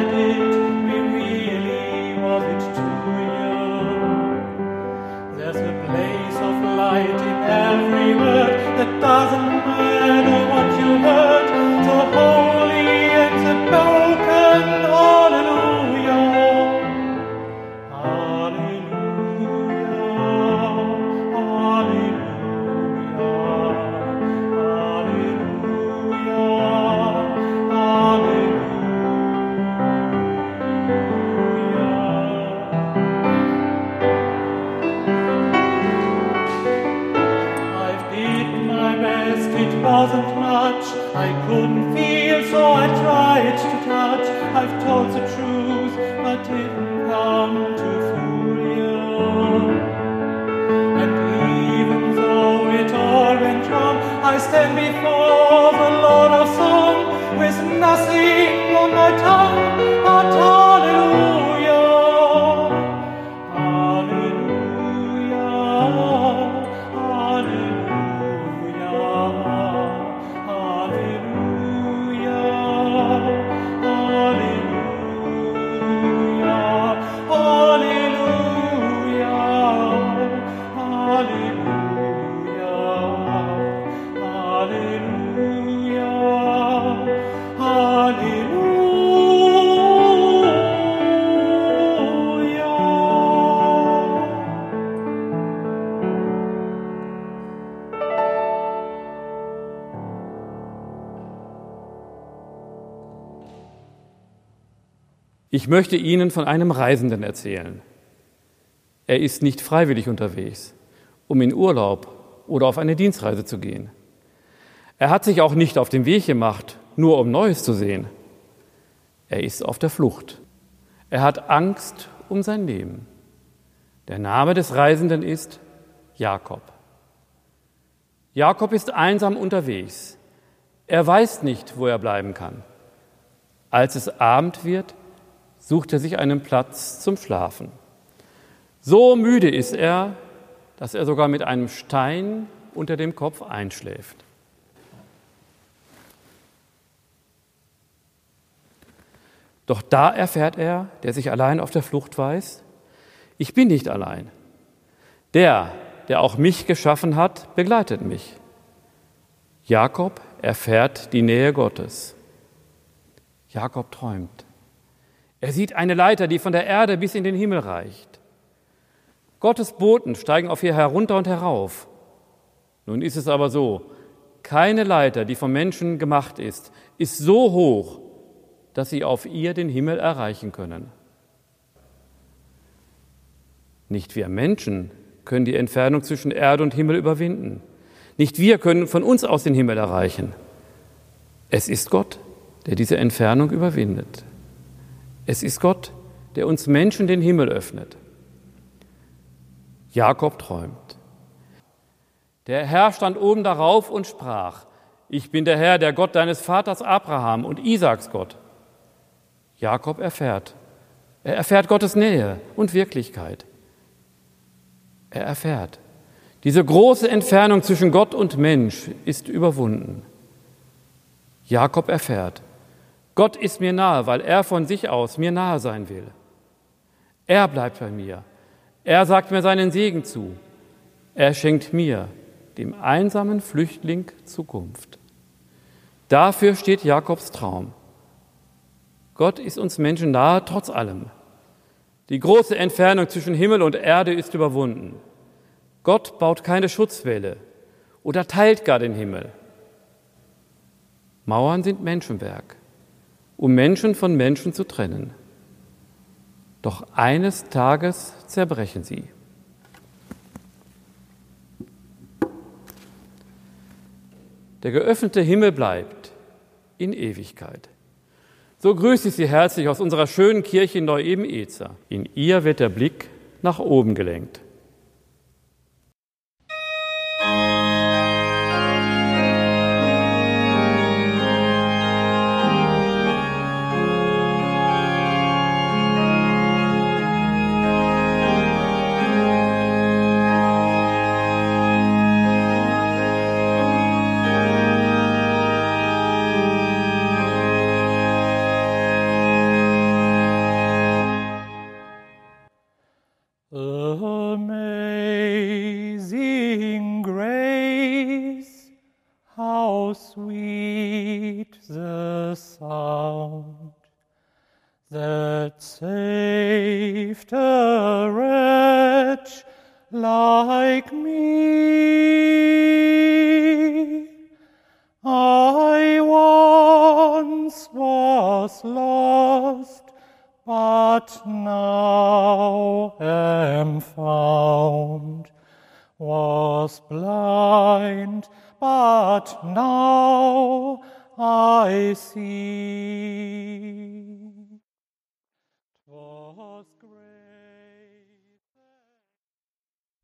I did. wasn't much I couldn't feel, so I tried to touch. I've told the truth, but didn't come to fool you. And even though it all went wrong, I stand before the Lord of Song with nothing on my tongue. Ich möchte Ihnen von einem Reisenden erzählen. Er ist nicht freiwillig unterwegs, um in Urlaub oder auf eine Dienstreise zu gehen. Er hat sich auch nicht auf den Weg gemacht, nur um Neues zu sehen. Er ist auf der Flucht. Er hat Angst um sein Leben. Der Name des Reisenden ist Jakob. Jakob ist einsam unterwegs. Er weiß nicht, wo er bleiben kann. Als es Abend wird, sucht er sich einen Platz zum Schlafen. So müde ist er, dass er sogar mit einem Stein unter dem Kopf einschläft. Doch da erfährt er, der sich allein auf der Flucht weiß, ich bin nicht allein. Der, der auch mich geschaffen hat, begleitet mich. Jakob erfährt die Nähe Gottes. Jakob träumt. Er sieht eine Leiter, die von der Erde bis in den Himmel reicht. Gottes Boten steigen auf ihr herunter und herauf. Nun ist es aber so, keine Leiter, die vom Menschen gemacht ist, ist so hoch, dass sie auf ihr den Himmel erreichen können. Nicht wir Menschen können die Entfernung zwischen Erde und Himmel überwinden. Nicht wir können von uns aus den Himmel erreichen. Es ist Gott, der diese Entfernung überwindet. Es ist Gott, der uns Menschen den Himmel öffnet. Jakob träumt. Der Herr stand oben darauf und sprach, ich bin der Herr, der Gott deines Vaters Abraham und Isaaks Gott. Jakob erfährt, er erfährt Gottes Nähe und Wirklichkeit. Er erfährt, diese große Entfernung zwischen Gott und Mensch ist überwunden. Jakob erfährt, Gott ist mir nahe, weil er von sich aus mir nahe sein will. Er bleibt bei mir. Er sagt mir seinen Segen zu. Er schenkt mir, dem einsamen Flüchtling, Zukunft. Dafür steht Jakobs Traum. Gott ist uns Menschen nahe trotz allem. Die große Entfernung zwischen Himmel und Erde ist überwunden. Gott baut keine Schutzwelle oder teilt gar den Himmel. Mauern sind Menschenwerk um Menschen von Menschen zu trennen. Doch eines Tages zerbrechen sie. Der geöffnete Himmel bleibt in Ewigkeit. So grüße ich Sie herzlich aus unserer schönen Kirche in Neu-Eben-Ezer. In ihr wird der Blick nach oben gelenkt. Saved a wretch like me. I once was lost, but now am found. Was blind, but now I see.